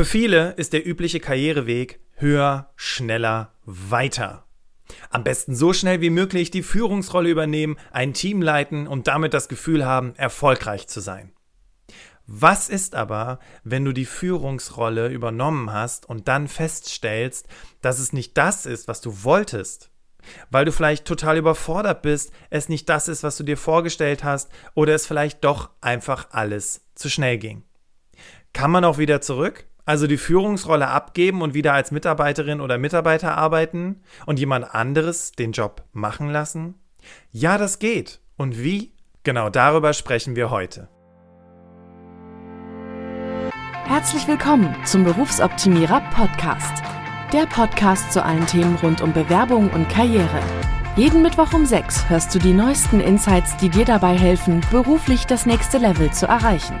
Für viele ist der übliche Karriereweg höher, schneller, weiter. Am besten so schnell wie möglich die Führungsrolle übernehmen, ein Team leiten und damit das Gefühl haben, erfolgreich zu sein. Was ist aber, wenn du die Führungsrolle übernommen hast und dann feststellst, dass es nicht das ist, was du wolltest? Weil du vielleicht total überfordert bist, es nicht das ist, was du dir vorgestellt hast, oder es vielleicht doch einfach alles zu schnell ging. Kann man auch wieder zurück? Also die Führungsrolle abgeben und wieder als Mitarbeiterin oder Mitarbeiter arbeiten und jemand anderes den Job machen lassen? Ja, das geht. Und wie? Genau darüber sprechen wir heute. Herzlich willkommen zum Berufsoptimierer Podcast. Der Podcast zu allen Themen rund um Bewerbung und Karriere. Jeden Mittwoch um 6 hörst du die neuesten Insights, die dir dabei helfen, beruflich das nächste Level zu erreichen.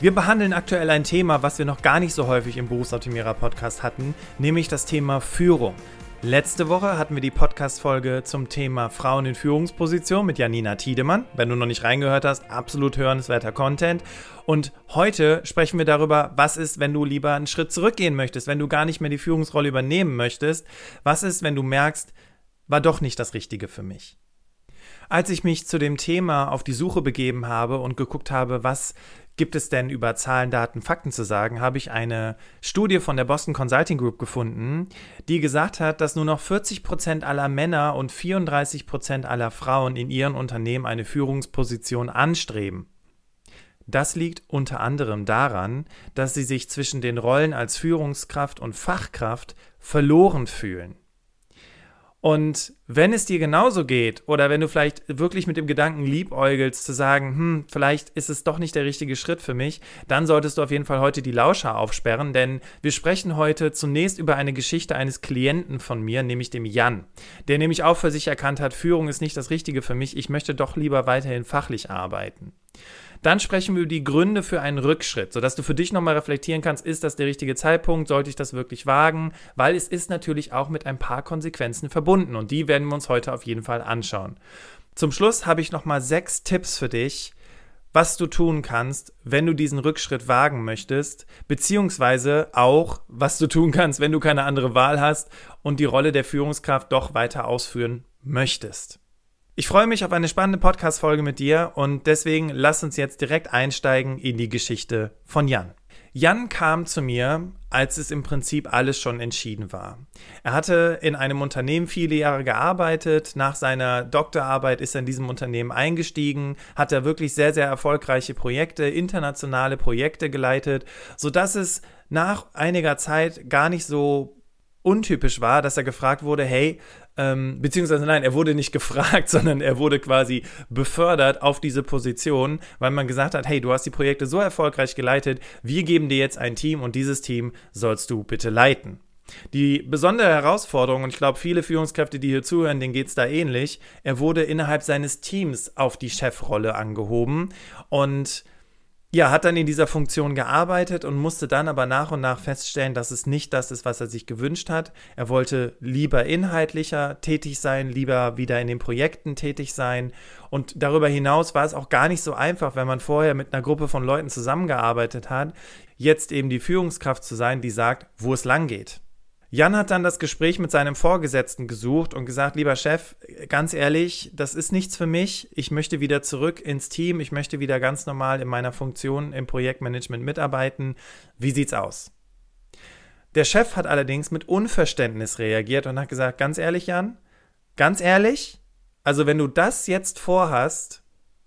Wir behandeln aktuell ein Thema, was wir noch gar nicht so häufig im Berufsoptimierer Podcast hatten, nämlich das Thema Führung. Letzte Woche hatten wir die Podcast-Folge zum Thema Frauen in Führungsposition mit Janina Tiedemann. Wenn du noch nicht reingehört hast, absolut hörenswerter Content. Und heute sprechen wir darüber, was ist, wenn du lieber einen Schritt zurückgehen möchtest, wenn du gar nicht mehr die Führungsrolle übernehmen möchtest. Was ist, wenn du merkst, war doch nicht das Richtige für mich. Als ich mich zu dem Thema auf die Suche begeben habe und geguckt habe, was gibt es denn über Zahlen, Daten, Fakten zu sagen, habe ich eine Studie von der Boston Consulting Group gefunden, die gesagt hat, dass nur noch 40 Prozent aller Männer und 34 Prozent aller Frauen in ihren Unternehmen eine Führungsposition anstreben. Das liegt unter anderem daran, dass sie sich zwischen den Rollen als Führungskraft und Fachkraft verloren fühlen. Und wenn es dir genauso geht oder wenn du vielleicht wirklich mit dem Gedanken liebäugelst zu sagen, hm, vielleicht ist es doch nicht der richtige Schritt für mich, dann solltest du auf jeden Fall heute die Lauscher aufsperren, denn wir sprechen heute zunächst über eine Geschichte eines Klienten von mir, nämlich dem Jan, der nämlich auch für sich erkannt hat, Führung ist nicht das Richtige für mich, ich möchte doch lieber weiterhin fachlich arbeiten. Dann sprechen wir über die Gründe für einen Rückschritt, sodass du für dich nochmal reflektieren kannst, ist das der richtige Zeitpunkt, sollte ich das wirklich wagen, weil es ist natürlich auch mit ein paar Konsequenzen verbunden und die werden wir uns heute auf jeden Fall anschauen. Zum Schluss habe ich nochmal sechs Tipps für dich, was du tun kannst, wenn du diesen Rückschritt wagen möchtest, beziehungsweise auch, was du tun kannst, wenn du keine andere Wahl hast und die Rolle der Führungskraft doch weiter ausführen möchtest. Ich freue mich auf eine spannende Podcast-Folge mit dir und deswegen lass uns jetzt direkt einsteigen in die Geschichte von Jan. Jan kam zu mir, als es im Prinzip alles schon entschieden war. Er hatte in einem Unternehmen viele Jahre gearbeitet. Nach seiner Doktorarbeit ist er in diesem Unternehmen eingestiegen, hat er wirklich sehr, sehr erfolgreiche Projekte, internationale Projekte geleitet, sodass es nach einiger Zeit gar nicht so untypisch war, dass er gefragt wurde, hey, ähm, beziehungsweise nein, er wurde nicht gefragt, sondern er wurde quasi befördert auf diese Position, weil man gesagt hat, hey, du hast die Projekte so erfolgreich geleitet, wir geben dir jetzt ein Team und dieses Team sollst du bitte leiten. Die besondere Herausforderung, und ich glaube, viele Führungskräfte, die hier zuhören, denen geht es da ähnlich, er wurde innerhalb seines Teams auf die Chefrolle angehoben und ja, hat dann in dieser Funktion gearbeitet und musste dann aber nach und nach feststellen, dass es nicht das ist, was er sich gewünscht hat. Er wollte lieber inhaltlicher tätig sein, lieber wieder in den Projekten tätig sein. Und darüber hinaus war es auch gar nicht so einfach, wenn man vorher mit einer Gruppe von Leuten zusammengearbeitet hat, jetzt eben die Führungskraft zu sein, die sagt, wo es lang geht. Jan hat dann das Gespräch mit seinem Vorgesetzten gesucht und gesagt, lieber Chef, ganz ehrlich, das ist nichts für mich. Ich möchte wieder zurück ins Team. Ich möchte wieder ganz normal in meiner Funktion im Projektmanagement mitarbeiten. Wie sieht's aus? Der Chef hat allerdings mit Unverständnis reagiert und hat gesagt, ganz ehrlich, Jan, ganz ehrlich, also wenn du das jetzt vorhast,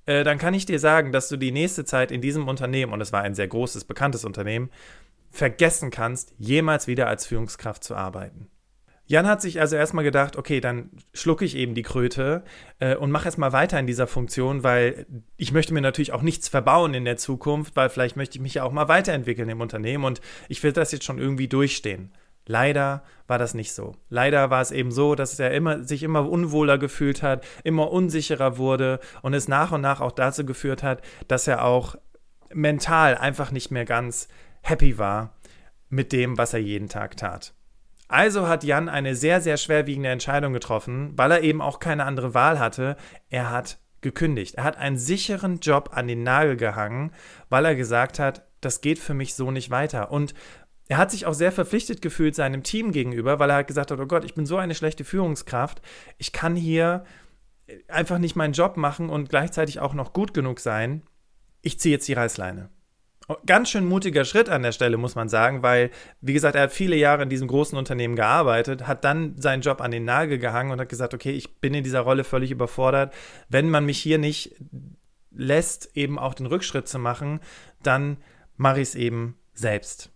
äh, dann kann ich dir sagen, dass du die nächste Zeit in diesem Unternehmen, und es war ein sehr großes, bekanntes Unternehmen, vergessen kannst, jemals wieder als Führungskraft zu arbeiten. Jan hat sich also erstmal gedacht, okay, dann schlucke ich eben die Kröte äh, und mache erstmal weiter in dieser Funktion, weil ich möchte mir natürlich auch nichts verbauen in der Zukunft, weil vielleicht möchte ich mich ja auch mal weiterentwickeln im Unternehmen und ich will das jetzt schon irgendwie durchstehen. Leider war das nicht so. Leider war es eben so, dass er immer, sich immer unwohler gefühlt hat, immer unsicherer wurde und es nach und nach auch dazu geführt hat, dass er auch mental einfach nicht mehr ganz happy war mit dem, was er jeden Tag tat. Also hat Jan eine sehr, sehr schwerwiegende Entscheidung getroffen, weil er eben auch keine andere Wahl hatte. Er hat gekündigt. Er hat einen sicheren Job an den Nagel gehangen, weil er gesagt hat, das geht für mich so nicht weiter. Und er hat sich auch sehr verpflichtet gefühlt seinem Team gegenüber, weil er halt gesagt hat, oh Gott, ich bin so eine schlechte Führungskraft, ich kann hier einfach nicht meinen Job machen und gleichzeitig auch noch gut genug sein. Ich ziehe jetzt die Reißleine. Ganz schön mutiger Schritt an der Stelle, muss man sagen, weil, wie gesagt, er hat viele Jahre in diesem großen Unternehmen gearbeitet, hat dann seinen Job an den Nagel gehangen und hat gesagt, okay, ich bin in dieser Rolle völlig überfordert. Wenn man mich hier nicht lässt, eben auch den Rückschritt zu machen, dann mache ich es eben selbst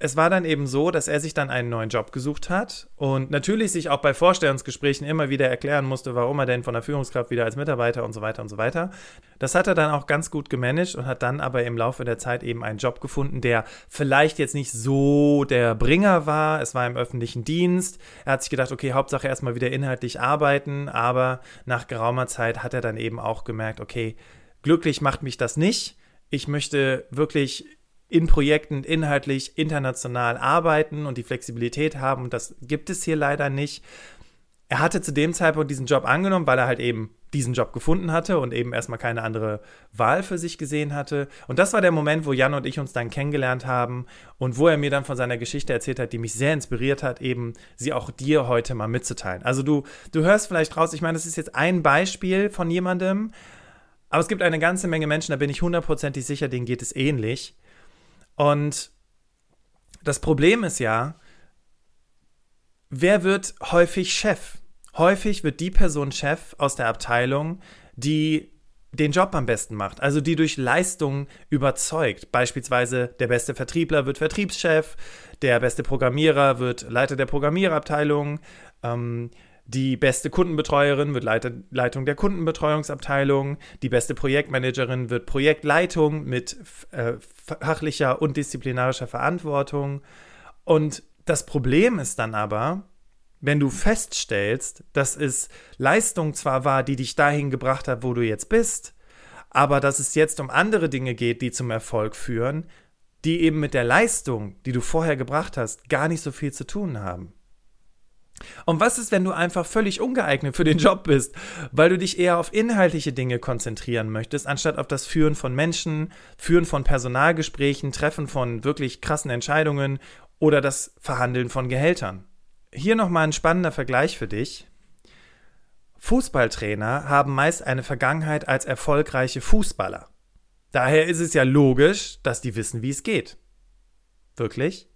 es war dann eben so, dass er sich dann einen neuen Job gesucht hat und natürlich sich auch bei Vorstellungsgesprächen immer wieder erklären musste, warum er denn von der Führungskraft wieder als Mitarbeiter und so weiter und so weiter. Das hat er dann auch ganz gut gemanagt und hat dann aber im Laufe der Zeit eben einen Job gefunden, der vielleicht jetzt nicht so der Bringer war. Es war im öffentlichen Dienst. Er hat sich gedacht, okay, Hauptsache erstmal wieder inhaltlich arbeiten, aber nach geraumer Zeit hat er dann eben auch gemerkt, okay, glücklich macht mich das nicht. Ich möchte wirklich in Projekten inhaltlich international arbeiten und die Flexibilität haben. Und das gibt es hier leider nicht. Er hatte zu dem Zeitpunkt diesen Job angenommen, weil er halt eben diesen Job gefunden hatte und eben erstmal keine andere Wahl für sich gesehen hatte. Und das war der Moment, wo Jan und ich uns dann kennengelernt haben und wo er mir dann von seiner Geschichte erzählt hat, die mich sehr inspiriert hat, eben sie auch dir heute mal mitzuteilen. Also du, du hörst vielleicht raus, ich meine, das ist jetzt ein Beispiel von jemandem, aber es gibt eine ganze Menge Menschen, da bin ich hundertprozentig sicher, denen geht es ähnlich. Und das Problem ist ja, wer wird häufig Chef? Häufig wird die Person Chef aus der Abteilung, die den Job am besten macht, also die durch Leistung überzeugt. Beispielsweise der beste Vertriebler wird Vertriebschef, der beste Programmierer wird Leiter der Programmierabteilung, ähm, die beste Kundenbetreuerin wird Leiter, Leitung der Kundenbetreuungsabteilung. Die beste Projektmanagerin wird Projektleitung mit äh, fachlicher und disziplinarischer Verantwortung. Und das Problem ist dann aber, wenn du feststellst, dass es Leistung zwar war, die dich dahin gebracht hat, wo du jetzt bist, aber dass es jetzt um andere Dinge geht, die zum Erfolg führen, die eben mit der Leistung, die du vorher gebracht hast, gar nicht so viel zu tun haben. Und was ist, wenn du einfach völlig ungeeignet für den Job bist, weil du dich eher auf inhaltliche Dinge konzentrieren möchtest, anstatt auf das Führen von Menschen, Führen von Personalgesprächen, Treffen von wirklich krassen Entscheidungen oder das Verhandeln von Gehältern? Hier nochmal ein spannender Vergleich für dich. Fußballtrainer haben meist eine Vergangenheit als erfolgreiche Fußballer. Daher ist es ja logisch, dass die wissen, wie es geht. Wirklich?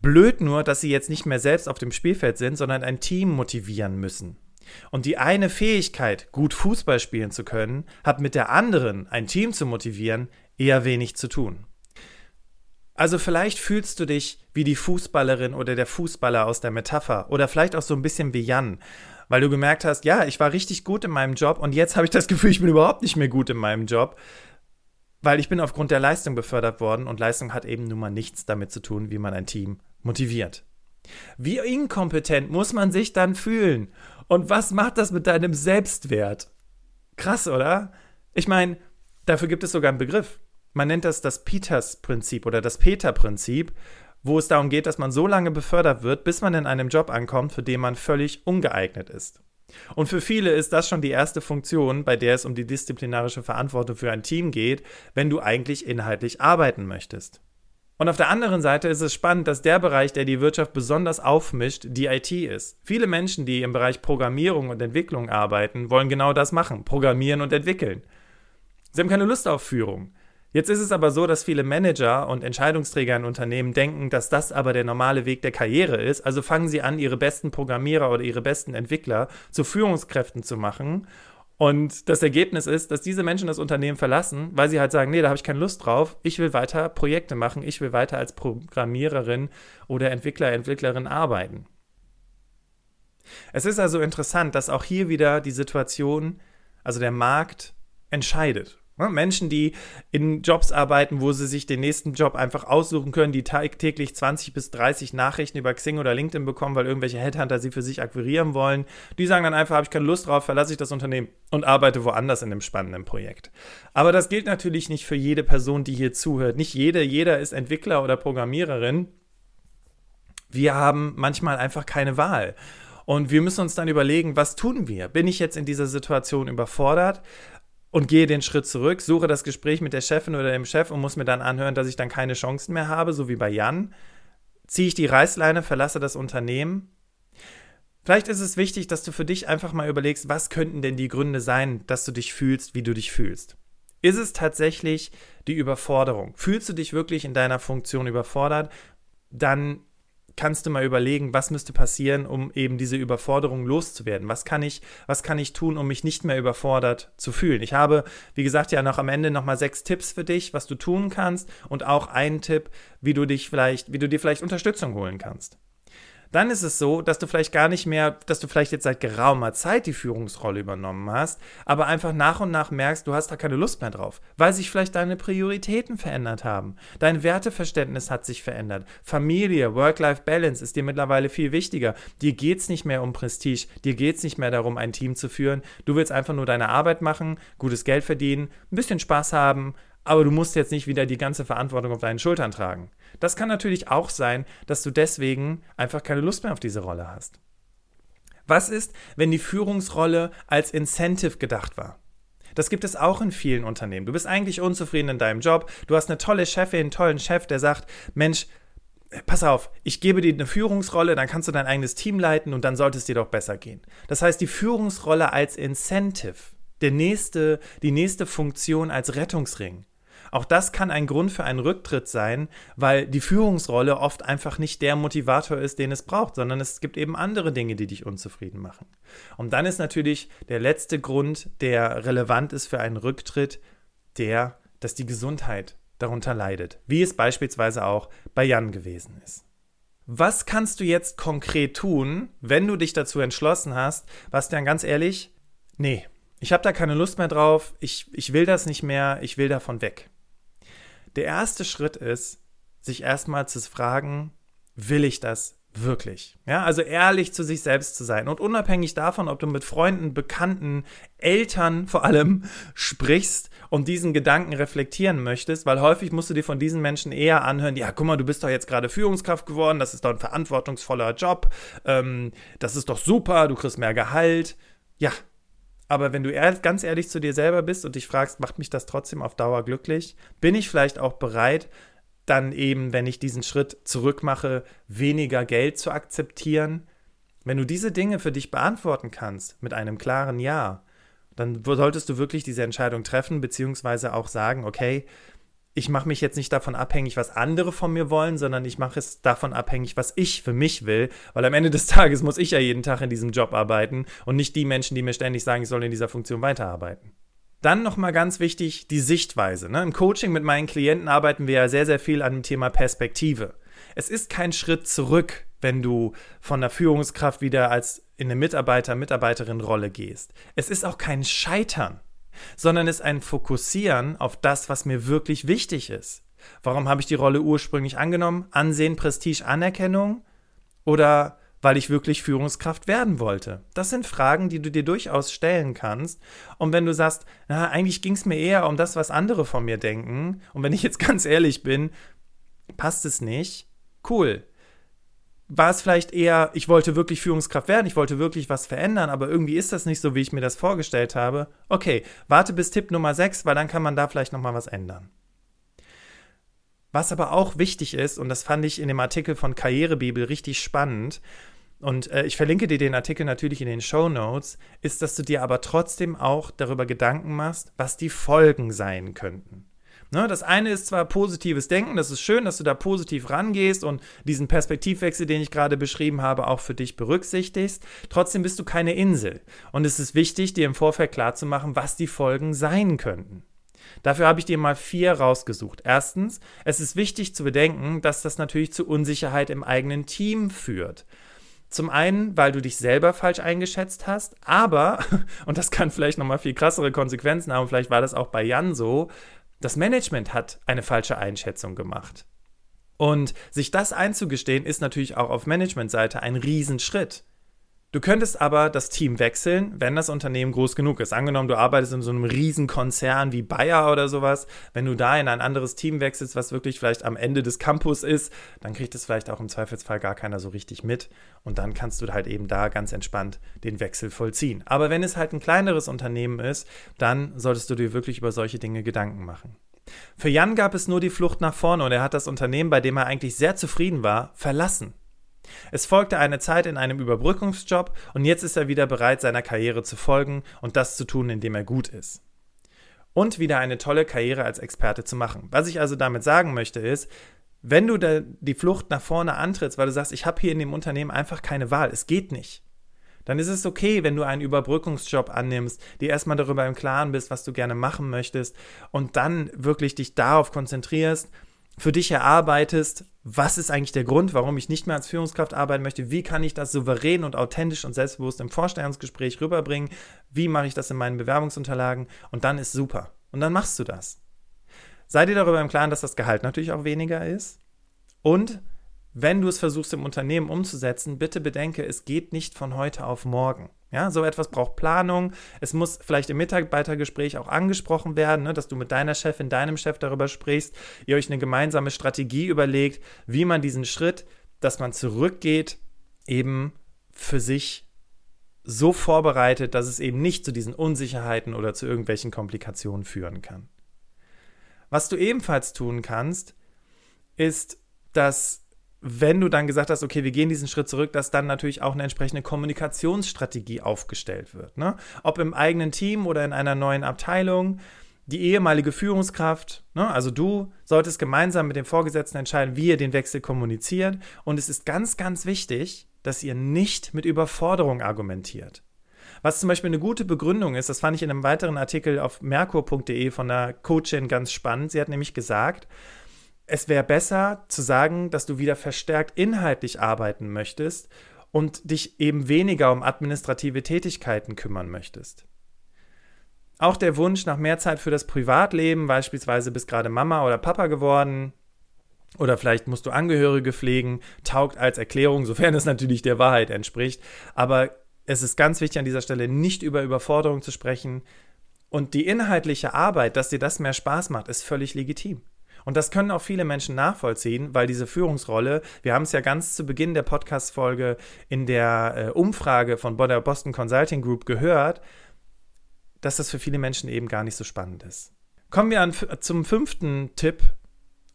Blöd nur, dass sie jetzt nicht mehr selbst auf dem Spielfeld sind, sondern ein Team motivieren müssen. Und die eine Fähigkeit, gut Fußball spielen zu können, hat mit der anderen, ein Team zu motivieren, eher wenig zu tun. Also vielleicht fühlst du dich wie die Fußballerin oder der Fußballer aus der Metapher oder vielleicht auch so ein bisschen wie Jan, weil du gemerkt hast, ja, ich war richtig gut in meinem Job und jetzt habe ich das Gefühl, ich bin überhaupt nicht mehr gut in meinem Job weil ich bin aufgrund der Leistung befördert worden und Leistung hat eben nun mal nichts damit zu tun, wie man ein Team motiviert. Wie inkompetent muss man sich dann fühlen? Und was macht das mit deinem Selbstwert? Krass, oder? Ich meine, dafür gibt es sogar einen Begriff. Man nennt das das Peters-Prinzip oder das Peter-Prinzip, wo es darum geht, dass man so lange befördert wird, bis man in einem Job ankommt, für den man völlig ungeeignet ist. Und für viele ist das schon die erste Funktion, bei der es um die disziplinarische Verantwortung für ein Team geht, wenn du eigentlich inhaltlich arbeiten möchtest. Und auf der anderen Seite ist es spannend, dass der Bereich, der die Wirtschaft besonders aufmischt, die IT ist. Viele Menschen, die im Bereich Programmierung und Entwicklung arbeiten, wollen genau das machen, programmieren und entwickeln. Sie haben keine Lust auf Führung. Jetzt ist es aber so, dass viele Manager und Entscheidungsträger in Unternehmen denken, dass das aber der normale Weg der Karriere ist. Also fangen sie an, ihre besten Programmierer oder ihre besten Entwickler zu Führungskräften zu machen. Und das Ergebnis ist, dass diese Menschen das Unternehmen verlassen, weil sie halt sagen, nee, da habe ich keine Lust drauf. Ich will weiter Projekte machen. Ich will weiter als Programmiererin oder Entwickler, Entwicklerin arbeiten. Es ist also interessant, dass auch hier wieder die Situation, also der Markt entscheidet. Menschen, die in Jobs arbeiten, wo sie sich den nächsten Job einfach aussuchen können, die täglich 20 bis 30 Nachrichten über Xing oder LinkedIn bekommen, weil irgendwelche Headhunter sie für sich akquirieren wollen. Die sagen dann einfach, habe ich keine Lust drauf, verlasse ich das Unternehmen und arbeite woanders in einem spannenden Projekt. Aber das gilt natürlich nicht für jede Person, die hier zuhört. Nicht jede, jeder ist Entwickler oder Programmiererin. Wir haben manchmal einfach keine Wahl. Und wir müssen uns dann überlegen, was tun wir? Bin ich jetzt in dieser Situation überfordert? Und gehe den Schritt zurück, suche das Gespräch mit der Chefin oder dem Chef und muss mir dann anhören, dass ich dann keine Chancen mehr habe, so wie bei Jan. Ziehe ich die Reißleine, verlasse das Unternehmen. Vielleicht ist es wichtig, dass du für dich einfach mal überlegst, was könnten denn die Gründe sein, dass du dich fühlst, wie du dich fühlst. Ist es tatsächlich die Überforderung? Fühlst du dich wirklich in deiner Funktion überfordert? Dann kannst du mal überlegen, was müsste passieren, um eben diese Überforderung loszuwerden? Was kann ich, was kann ich tun, um mich nicht mehr überfordert zu fühlen? Ich habe, wie gesagt, ja noch am Ende nochmal sechs Tipps für dich, was du tun kannst und auch einen Tipp, wie du dich vielleicht, wie du dir vielleicht Unterstützung holen kannst dann ist es so, dass du vielleicht gar nicht mehr, dass du vielleicht jetzt seit geraumer Zeit die Führungsrolle übernommen hast, aber einfach nach und nach merkst, du hast da keine Lust mehr drauf, weil sich vielleicht deine Prioritäten verändert haben. Dein Werteverständnis hat sich verändert. Familie, Work-Life-Balance ist dir mittlerweile viel wichtiger. Dir geht es nicht mehr um Prestige, dir geht es nicht mehr darum, ein Team zu führen. Du willst einfach nur deine Arbeit machen, gutes Geld verdienen, ein bisschen Spaß haben, aber du musst jetzt nicht wieder die ganze Verantwortung auf deinen Schultern tragen. Das kann natürlich auch sein, dass du deswegen einfach keine Lust mehr auf diese Rolle hast. Was ist, wenn die Führungsrolle als Incentive gedacht war? Das gibt es auch in vielen Unternehmen. Du bist eigentlich unzufrieden in deinem Job, du hast eine tolle Chefin, einen tollen Chef, der sagt, Mensch, pass auf, ich gebe dir eine Führungsrolle, dann kannst du dein eigenes Team leiten und dann sollte es dir doch besser gehen. Das heißt, die Führungsrolle als Incentive, der nächste, die nächste Funktion als Rettungsring. Auch das kann ein Grund für einen Rücktritt sein, weil die Führungsrolle oft einfach nicht der Motivator ist, den es braucht, sondern es gibt eben andere Dinge, die dich unzufrieden machen. Und dann ist natürlich der letzte Grund, der relevant ist für einen Rücktritt, der, dass die Gesundheit darunter leidet, wie es beispielsweise auch bei Jan gewesen ist. Was kannst du jetzt konkret tun, wenn du dich dazu entschlossen hast, was dann ganz ehrlich, nee, ich habe da keine Lust mehr drauf, ich, ich will das nicht mehr, ich will davon weg. Der erste Schritt ist, sich erstmal zu fragen, will ich das wirklich? Ja, also ehrlich zu sich selbst zu sein und unabhängig davon, ob du mit Freunden, Bekannten, Eltern vor allem sprichst und diesen Gedanken reflektieren möchtest, weil häufig musst du dir von diesen Menschen eher anhören, ja, guck mal, du bist doch jetzt gerade Führungskraft geworden, das ist doch ein verantwortungsvoller Job, ähm, das ist doch super, du kriegst mehr Gehalt. Ja, aber wenn du ganz ehrlich zu dir selber bist und dich fragst, macht mich das trotzdem auf Dauer glücklich? Bin ich vielleicht auch bereit, dann eben, wenn ich diesen Schritt zurück mache, weniger Geld zu akzeptieren? Wenn du diese Dinge für dich beantworten kannst mit einem klaren Ja, dann solltest du wirklich diese Entscheidung treffen, beziehungsweise auch sagen, okay, ich mache mich jetzt nicht davon abhängig, was andere von mir wollen, sondern ich mache es davon abhängig, was ich für mich will, weil am Ende des Tages muss ich ja jeden Tag in diesem Job arbeiten und nicht die Menschen, die mir ständig sagen, ich soll in dieser Funktion weiterarbeiten. Dann nochmal ganz wichtig, die Sichtweise. Ne? Im Coaching mit meinen Klienten arbeiten wir ja sehr, sehr viel an dem Thema Perspektive. Es ist kein Schritt zurück, wenn du von der Führungskraft wieder als in eine Mitarbeiter-Mitarbeiterin-Rolle gehst. Es ist auch kein Scheitern sondern es ein Fokussieren auf das, was mir wirklich wichtig ist. Warum habe ich die Rolle ursprünglich angenommen? Ansehen, Prestige, Anerkennung? Oder weil ich wirklich Führungskraft werden wollte? Das sind Fragen, die du dir durchaus stellen kannst. Und wenn du sagst, na, eigentlich ging es mir eher um das, was andere von mir denken, und wenn ich jetzt ganz ehrlich bin, passt es nicht, cool war es vielleicht eher, ich wollte wirklich Führungskraft werden, ich wollte wirklich was verändern, aber irgendwie ist das nicht so, wie ich mir das vorgestellt habe. Okay, warte bis Tipp Nummer 6, weil dann kann man da vielleicht nochmal was ändern. Was aber auch wichtig ist, und das fand ich in dem Artikel von Karrierebibel richtig spannend, und äh, ich verlinke dir den Artikel natürlich in den Show Notes, ist, dass du dir aber trotzdem auch darüber Gedanken machst, was die Folgen sein könnten. Ne, das eine ist zwar positives Denken, das ist schön, dass du da positiv rangehst und diesen Perspektivwechsel, den ich gerade beschrieben habe, auch für dich berücksichtigst. Trotzdem bist du keine Insel. Und es ist wichtig, dir im Vorfeld klarzumachen, was die Folgen sein könnten. Dafür habe ich dir mal vier rausgesucht. Erstens, es ist wichtig zu bedenken, dass das natürlich zu Unsicherheit im eigenen Team führt. Zum einen, weil du dich selber falsch eingeschätzt hast, aber, und das kann vielleicht nochmal viel krassere Konsequenzen haben, vielleicht war das auch bei Jan so, das Management hat eine falsche Einschätzung gemacht. Und sich das einzugestehen, ist natürlich auch auf Managementseite ein Riesenschritt. Du könntest aber das Team wechseln, wenn das Unternehmen groß genug ist. Angenommen, du arbeitest in so einem Riesenkonzern wie Bayer oder sowas. Wenn du da in ein anderes Team wechselst, was wirklich vielleicht am Ende des Campus ist, dann kriegt es vielleicht auch im Zweifelsfall gar keiner so richtig mit. Und dann kannst du halt eben da ganz entspannt den Wechsel vollziehen. Aber wenn es halt ein kleineres Unternehmen ist, dann solltest du dir wirklich über solche Dinge Gedanken machen. Für Jan gab es nur die Flucht nach vorne und er hat das Unternehmen, bei dem er eigentlich sehr zufrieden war, verlassen. Es folgte eine Zeit in einem Überbrückungsjob und jetzt ist er wieder bereit, seiner Karriere zu folgen und das zu tun, indem er gut ist. Und wieder eine tolle Karriere als Experte zu machen. Was ich also damit sagen möchte ist, wenn du die Flucht nach vorne antrittst, weil du sagst, ich habe hier in dem Unternehmen einfach keine Wahl, es geht nicht, dann ist es okay, wenn du einen Überbrückungsjob annimmst, dir erstmal darüber im Klaren bist, was du gerne machen möchtest und dann wirklich dich darauf konzentrierst, für dich erarbeitest, was ist eigentlich der Grund, warum ich nicht mehr als Führungskraft arbeiten möchte, wie kann ich das souverän und authentisch und selbstbewusst im Vorstellungsgespräch rüberbringen, wie mache ich das in meinen Bewerbungsunterlagen und dann ist super. Und dann machst du das. Sei dir darüber im Klaren, dass das Gehalt natürlich auch weniger ist und wenn du es versuchst im Unternehmen umzusetzen, bitte bedenke, es geht nicht von heute auf morgen. Ja, so etwas braucht Planung. Es muss vielleicht im Mitarbeitergespräch auch angesprochen werden, ne, dass du mit deiner Chefin, deinem Chef darüber sprichst, ihr euch eine gemeinsame Strategie überlegt, wie man diesen Schritt, dass man zurückgeht, eben für sich so vorbereitet, dass es eben nicht zu diesen Unsicherheiten oder zu irgendwelchen Komplikationen führen kann. Was du ebenfalls tun kannst, ist, dass wenn du dann gesagt hast, okay, wir gehen diesen Schritt zurück, dass dann natürlich auch eine entsprechende Kommunikationsstrategie aufgestellt wird. Ne? Ob im eigenen Team oder in einer neuen Abteilung. Die ehemalige Führungskraft, ne, also du, solltest gemeinsam mit dem Vorgesetzten entscheiden, wie ihr den Wechsel kommuniziert. Und es ist ganz, ganz wichtig, dass ihr nicht mit Überforderung argumentiert. Was zum Beispiel eine gute Begründung ist, das fand ich in einem weiteren Artikel auf merkur.de von einer Coachin ganz spannend. Sie hat nämlich gesagt, es wäre besser zu sagen, dass du wieder verstärkt inhaltlich arbeiten möchtest und dich eben weniger um administrative Tätigkeiten kümmern möchtest. Auch der Wunsch nach mehr Zeit für das Privatleben, beispielsweise bist gerade Mama oder Papa geworden, oder vielleicht musst du Angehörige pflegen, taugt als Erklärung, sofern es natürlich der Wahrheit entspricht. Aber es ist ganz wichtig an dieser Stelle nicht über Überforderung zu sprechen. Und die inhaltliche Arbeit, dass dir das mehr Spaß macht, ist völlig legitim. Und das können auch viele Menschen nachvollziehen, weil diese Führungsrolle, wir haben es ja ganz zu Beginn der Podcast-Folge in der äh, Umfrage von Boston Consulting Group gehört, dass das für viele Menschen eben gar nicht so spannend ist. Kommen wir an, zum fünften Tipp.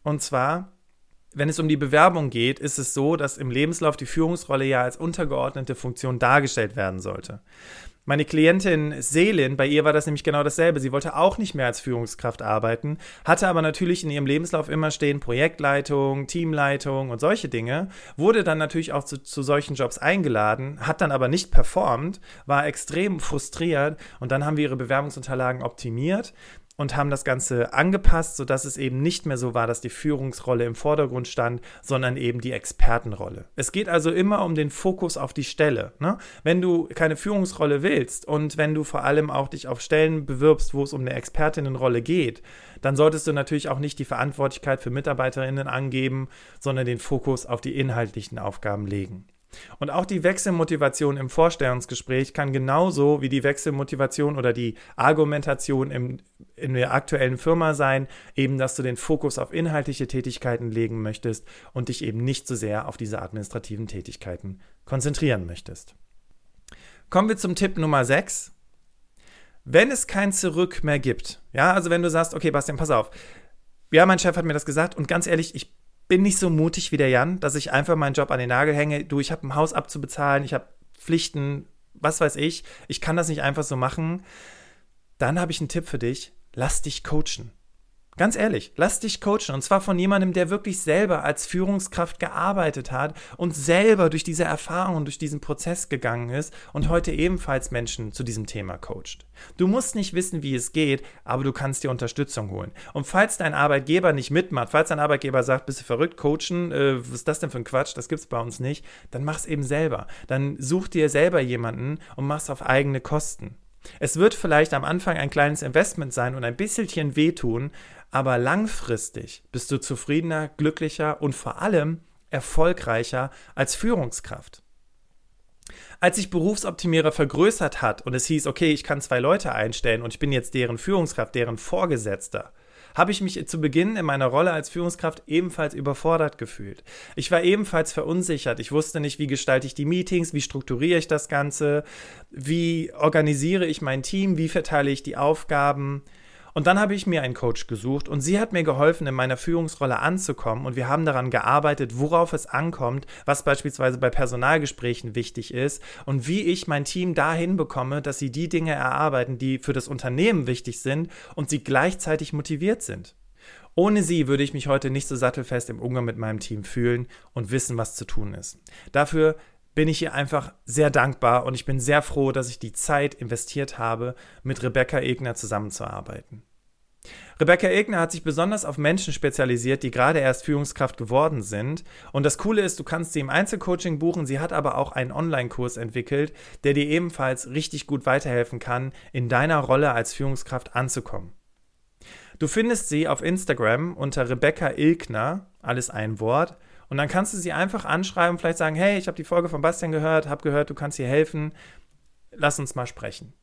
Und zwar, wenn es um die Bewerbung geht, ist es so, dass im Lebenslauf die Führungsrolle ja als untergeordnete Funktion dargestellt werden sollte. Meine Klientin Selin, bei ihr war das nämlich genau dasselbe. Sie wollte auch nicht mehr als Führungskraft arbeiten, hatte aber natürlich in ihrem Lebenslauf immer stehen Projektleitung, Teamleitung und solche Dinge, wurde dann natürlich auch zu, zu solchen Jobs eingeladen, hat dann aber nicht performt, war extrem frustriert und dann haben wir ihre Bewerbungsunterlagen optimiert und haben das Ganze angepasst, sodass es eben nicht mehr so war, dass die Führungsrolle im Vordergrund stand, sondern eben die Expertenrolle. Es geht also immer um den Fokus auf die Stelle. Ne? Wenn du keine Führungsrolle willst und wenn du vor allem auch dich auf Stellen bewirbst, wo es um eine Expertinnenrolle geht, dann solltest du natürlich auch nicht die Verantwortlichkeit für Mitarbeiterinnen angeben, sondern den Fokus auf die inhaltlichen Aufgaben legen. Und auch die Wechselmotivation im Vorstellungsgespräch kann genauso wie die Wechselmotivation oder die Argumentation im, in der aktuellen Firma sein, eben dass du den Fokus auf inhaltliche Tätigkeiten legen möchtest und dich eben nicht so sehr auf diese administrativen Tätigkeiten konzentrieren möchtest. Kommen wir zum Tipp Nummer 6. Wenn es kein Zurück mehr gibt, ja, also wenn du sagst, okay, Bastian, pass auf, ja, mein Chef hat mir das gesagt und ganz ehrlich, ich bin nicht so mutig wie der Jan, dass ich einfach meinen Job an den Nagel hänge. Du, ich habe ein Haus abzubezahlen, ich habe Pflichten, was weiß ich. Ich kann das nicht einfach so machen. Dann habe ich einen Tipp für dich. Lass dich coachen. Ganz ehrlich, lass dich coachen und zwar von jemandem, der wirklich selber als Führungskraft gearbeitet hat und selber durch diese Erfahrung und durch diesen Prozess gegangen ist und heute ebenfalls Menschen zu diesem Thema coacht. Du musst nicht wissen, wie es geht, aber du kannst dir Unterstützung holen. Und falls dein Arbeitgeber nicht mitmacht, falls dein Arbeitgeber sagt, bist du verrückt, coachen, äh, was ist das denn für ein Quatsch, das gibt's bei uns nicht, dann mach's eben selber. Dann such dir selber jemanden und mach's auf eigene Kosten. Es wird vielleicht am Anfang ein kleines Investment sein und ein bisschen wehtun, aber langfristig bist du zufriedener, glücklicher und vor allem erfolgreicher als Führungskraft. Als sich Berufsoptimierer vergrößert hat und es hieß, okay, ich kann zwei Leute einstellen und ich bin jetzt deren Führungskraft, deren Vorgesetzter, habe ich mich zu Beginn in meiner Rolle als Führungskraft ebenfalls überfordert gefühlt. Ich war ebenfalls verunsichert. Ich wusste nicht, wie gestalte ich die Meetings, wie strukturiere ich das Ganze, wie organisiere ich mein Team, wie verteile ich die Aufgaben. Und dann habe ich mir einen Coach gesucht und sie hat mir geholfen, in meiner Führungsrolle anzukommen und wir haben daran gearbeitet, worauf es ankommt, was beispielsweise bei Personalgesprächen wichtig ist und wie ich mein Team dahin bekomme, dass sie die Dinge erarbeiten, die für das Unternehmen wichtig sind und sie gleichzeitig motiviert sind. Ohne sie würde ich mich heute nicht so sattelfest im Umgang mit meinem Team fühlen und wissen, was zu tun ist. Dafür bin ich ihr einfach sehr dankbar und ich bin sehr froh, dass ich die Zeit investiert habe, mit Rebecca Egner zusammenzuarbeiten. Rebecca Egner hat sich besonders auf Menschen spezialisiert, die gerade erst Führungskraft geworden sind. Und das Coole ist, du kannst sie im Einzelcoaching buchen. Sie hat aber auch einen Online-Kurs entwickelt, der dir ebenfalls richtig gut weiterhelfen kann, in deiner Rolle als Führungskraft anzukommen. Du findest sie auf Instagram unter Rebecca Ilkner, alles ein Wort. Und dann kannst du sie einfach anschreiben, vielleicht sagen, hey, ich habe die Folge von Bastian gehört, habe gehört, du kannst hier helfen, lass uns mal sprechen.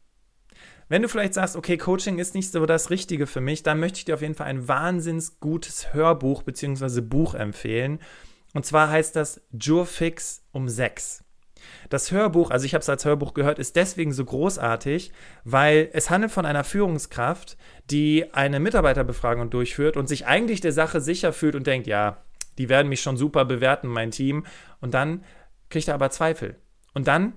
Wenn du vielleicht sagst, okay, Coaching ist nicht so das Richtige für mich, dann möchte ich dir auf jeden Fall ein wahnsinns gutes Hörbuch bzw. Buch empfehlen. Und zwar heißt das Jurfix um 6. Das Hörbuch, also ich habe es als Hörbuch gehört, ist deswegen so großartig, weil es handelt von einer Führungskraft, die eine Mitarbeiterbefragung durchführt und sich eigentlich der Sache sicher fühlt und denkt, ja, die werden mich schon super bewerten, mein Team. Und dann kriegt er aber Zweifel. Und dann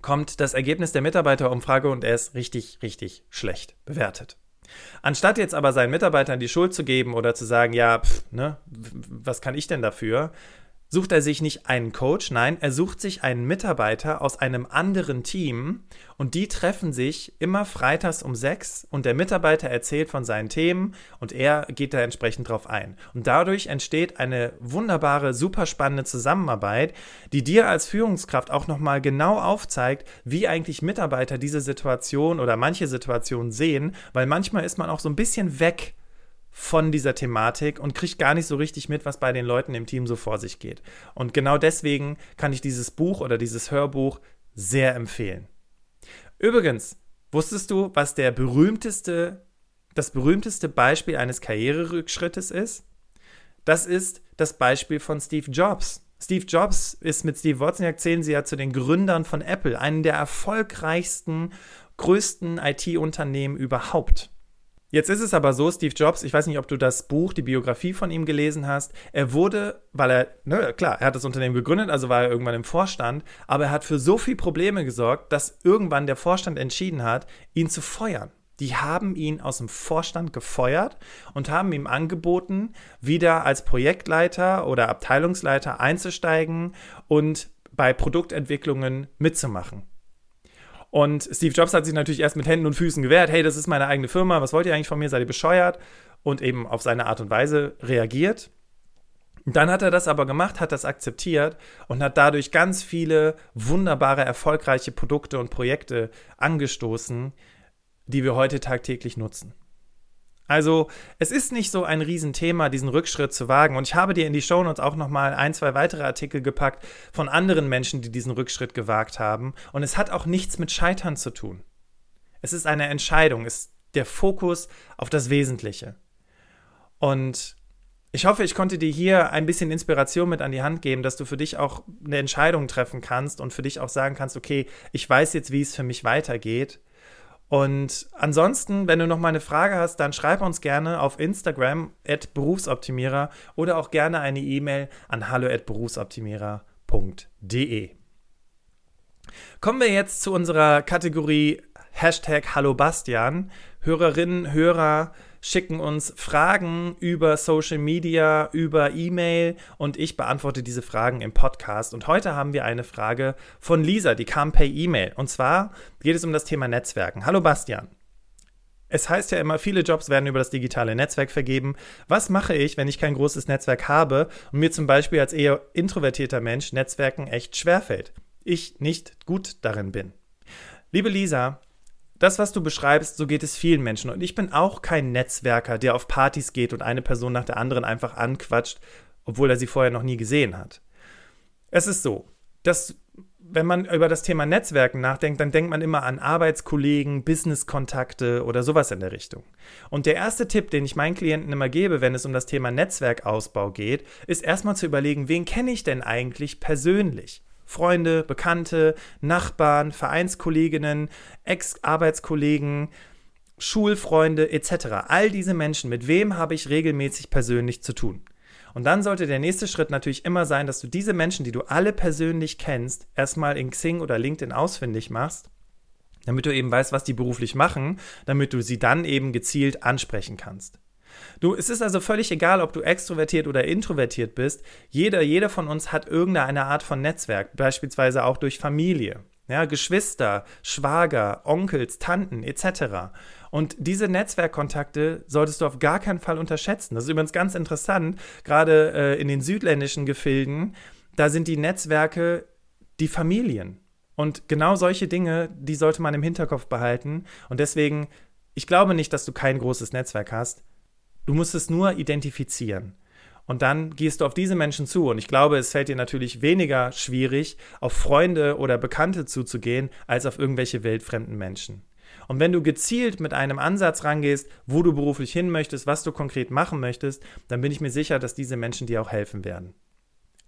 kommt das Ergebnis der Mitarbeiterumfrage und er ist richtig, richtig schlecht bewertet. Anstatt jetzt aber seinen Mitarbeitern die Schuld zu geben oder zu sagen, ja, pff, ne, was kann ich denn dafür, sucht er sich nicht einen Coach, nein, er sucht sich einen Mitarbeiter aus einem anderen Team und die treffen sich immer freitags um sechs und der Mitarbeiter erzählt von seinen Themen und er geht da entsprechend drauf ein. Und dadurch entsteht eine wunderbare, super spannende Zusammenarbeit, die dir als Führungskraft auch nochmal genau aufzeigt, wie eigentlich Mitarbeiter diese Situation oder manche Situationen sehen, weil manchmal ist man auch so ein bisschen weg von dieser Thematik und kriegt gar nicht so richtig mit, was bei den Leuten im Team so vor sich geht. Und genau deswegen kann ich dieses Buch oder dieses Hörbuch sehr empfehlen. Übrigens, wusstest du, was der berühmteste, das berühmteste Beispiel eines Karriererückschrittes ist? Das ist das Beispiel von Steve Jobs. Steve Jobs ist mit Steve Wozniak, zählen sie ja zu den Gründern von Apple, einem der erfolgreichsten, größten IT-Unternehmen überhaupt. Jetzt ist es aber so, Steve Jobs, ich weiß nicht, ob du das Buch, die Biografie von ihm gelesen hast. Er wurde, weil er, ne, klar, er hat das Unternehmen gegründet, also war er irgendwann im Vorstand, aber er hat für so viele Probleme gesorgt, dass irgendwann der Vorstand entschieden hat, ihn zu feuern. Die haben ihn aus dem Vorstand gefeuert und haben ihm angeboten, wieder als Projektleiter oder Abteilungsleiter einzusteigen und bei Produktentwicklungen mitzumachen. Und Steve Jobs hat sich natürlich erst mit Händen und Füßen gewehrt, hey, das ist meine eigene Firma, was wollt ihr eigentlich von mir, seid ihr bescheuert? Und eben auf seine Art und Weise reagiert. Dann hat er das aber gemacht, hat das akzeptiert und hat dadurch ganz viele wunderbare, erfolgreiche Produkte und Projekte angestoßen, die wir heute tagtäglich nutzen. Also es ist nicht so ein Riesenthema, diesen Rückschritt zu wagen. Und ich habe dir in die Shownotes auch nochmal ein, zwei weitere Artikel gepackt von anderen Menschen, die diesen Rückschritt gewagt haben. Und es hat auch nichts mit Scheitern zu tun. Es ist eine Entscheidung, ist der Fokus auf das Wesentliche. Und ich hoffe, ich konnte dir hier ein bisschen Inspiration mit an die Hand geben, dass du für dich auch eine Entscheidung treffen kannst und für dich auch sagen kannst, okay, ich weiß jetzt, wie es für mich weitergeht und ansonsten, wenn du noch mal eine Frage hast, dann schreib uns gerne auf Instagram at Berufsoptimierer oder auch gerne eine E-Mail an hallo at berufsoptimierer.de. Kommen wir jetzt zu unserer Kategorie Hashtag Hallo Bastian. Hörerinnen, Hörer, schicken uns Fragen über Social Media, über E-Mail und ich beantworte diese Fragen im Podcast. Und heute haben wir eine Frage von Lisa, die kam per E-Mail. Und zwar geht es um das Thema Netzwerken. Hallo Bastian. Es heißt ja immer, viele Jobs werden über das digitale Netzwerk vergeben. Was mache ich, wenn ich kein großes Netzwerk habe und mir zum Beispiel als eher introvertierter Mensch Netzwerken echt schwerfällt? Ich nicht gut darin bin. Liebe Lisa, das, was du beschreibst, so geht es vielen Menschen. Und ich bin auch kein Netzwerker, der auf Partys geht und eine Person nach der anderen einfach anquatscht, obwohl er sie vorher noch nie gesehen hat. Es ist so, dass wenn man über das Thema Netzwerken nachdenkt, dann denkt man immer an Arbeitskollegen, Businesskontakte oder sowas in der Richtung. Und der erste Tipp, den ich meinen Klienten immer gebe, wenn es um das Thema Netzwerkausbau geht, ist erstmal zu überlegen, wen kenne ich denn eigentlich persönlich? Freunde, Bekannte, Nachbarn, Vereinskolleginnen, Ex-Arbeitskollegen, Schulfreunde etc. All diese Menschen, mit wem habe ich regelmäßig persönlich zu tun? Und dann sollte der nächste Schritt natürlich immer sein, dass du diese Menschen, die du alle persönlich kennst, erstmal in Xing oder LinkedIn ausfindig machst, damit du eben weißt, was die beruflich machen, damit du sie dann eben gezielt ansprechen kannst. Du, es ist also völlig egal, ob du extrovertiert oder introvertiert bist. Jeder, jeder von uns hat irgendeine Art von Netzwerk, beispielsweise auch durch Familie. Ja, Geschwister, Schwager, Onkels, Tanten etc. Und diese Netzwerkkontakte solltest du auf gar keinen Fall unterschätzen. Das ist übrigens ganz interessant, gerade äh, in den südländischen Gefilden, da sind die Netzwerke die Familien. Und genau solche Dinge, die sollte man im Hinterkopf behalten. Und deswegen, ich glaube nicht, dass du kein großes Netzwerk hast. Du musst es nur identifizieren. Und dann gehst du auf diese Menschen zu. Und ich glaube, es fällt dir natürlich weniger schwierig, auf Freunde oder Bekannte zuzugehen, als auf irgendwelche wildfremden Menschen. Und wenn du gezielt mit einem Ansatz rangehst, wo du beruflich hin möchtest, was du konkret machen möchtest, dann bin ich mir sicher, dass diese Menschen dir auch helfen werden.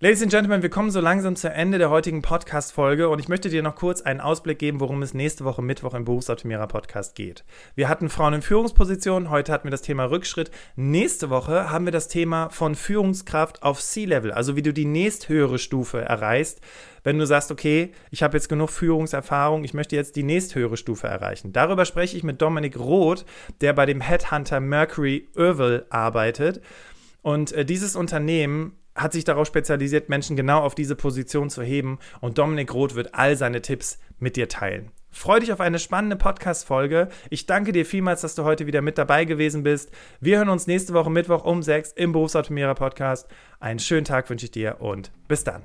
Ladies and Gentlemen, wir kommen so langsam zu Ende der heutigen Podcast-Folge und ich möchte dir noch kurz einen Ausblick geben, worum es nächste Woche Mittwoch im Berufsoptimierer Podcast geht. Wir hatten Frauen in Führungspositionen, heute hatten wir das Thema Rückschritt. Nächste Woche haben wir das Thema von Führungskraft auf C-Level, also wie du die nächsthöhere Stufe erreichst, wenn du sagst, okay, ich habe jetzt genug Führungserfahrung, ich möchte jetzt die nächsthöhere Stufe erreichen. Darüber spreche ich mit Dominik Roth, der bei dem Headhunter Mercury Oval arbeitet. Und äh, dieses Unternehmen hat sich darauf spezialisiert, Menschen genau auf diese Position zu heben und Dominik Roth wird all seine Tipps mit dir teilen. Freu dich auf eine spannende Podcast-Folge. Ich danke dir vielmals, dass du heute wieder mit dabei gewesen bist. Wir hören uns nächste Woche Mittwoch um 6 im Berufsautomierer Podcast. Einen schönen Tag wünsche ich dir und bis dann.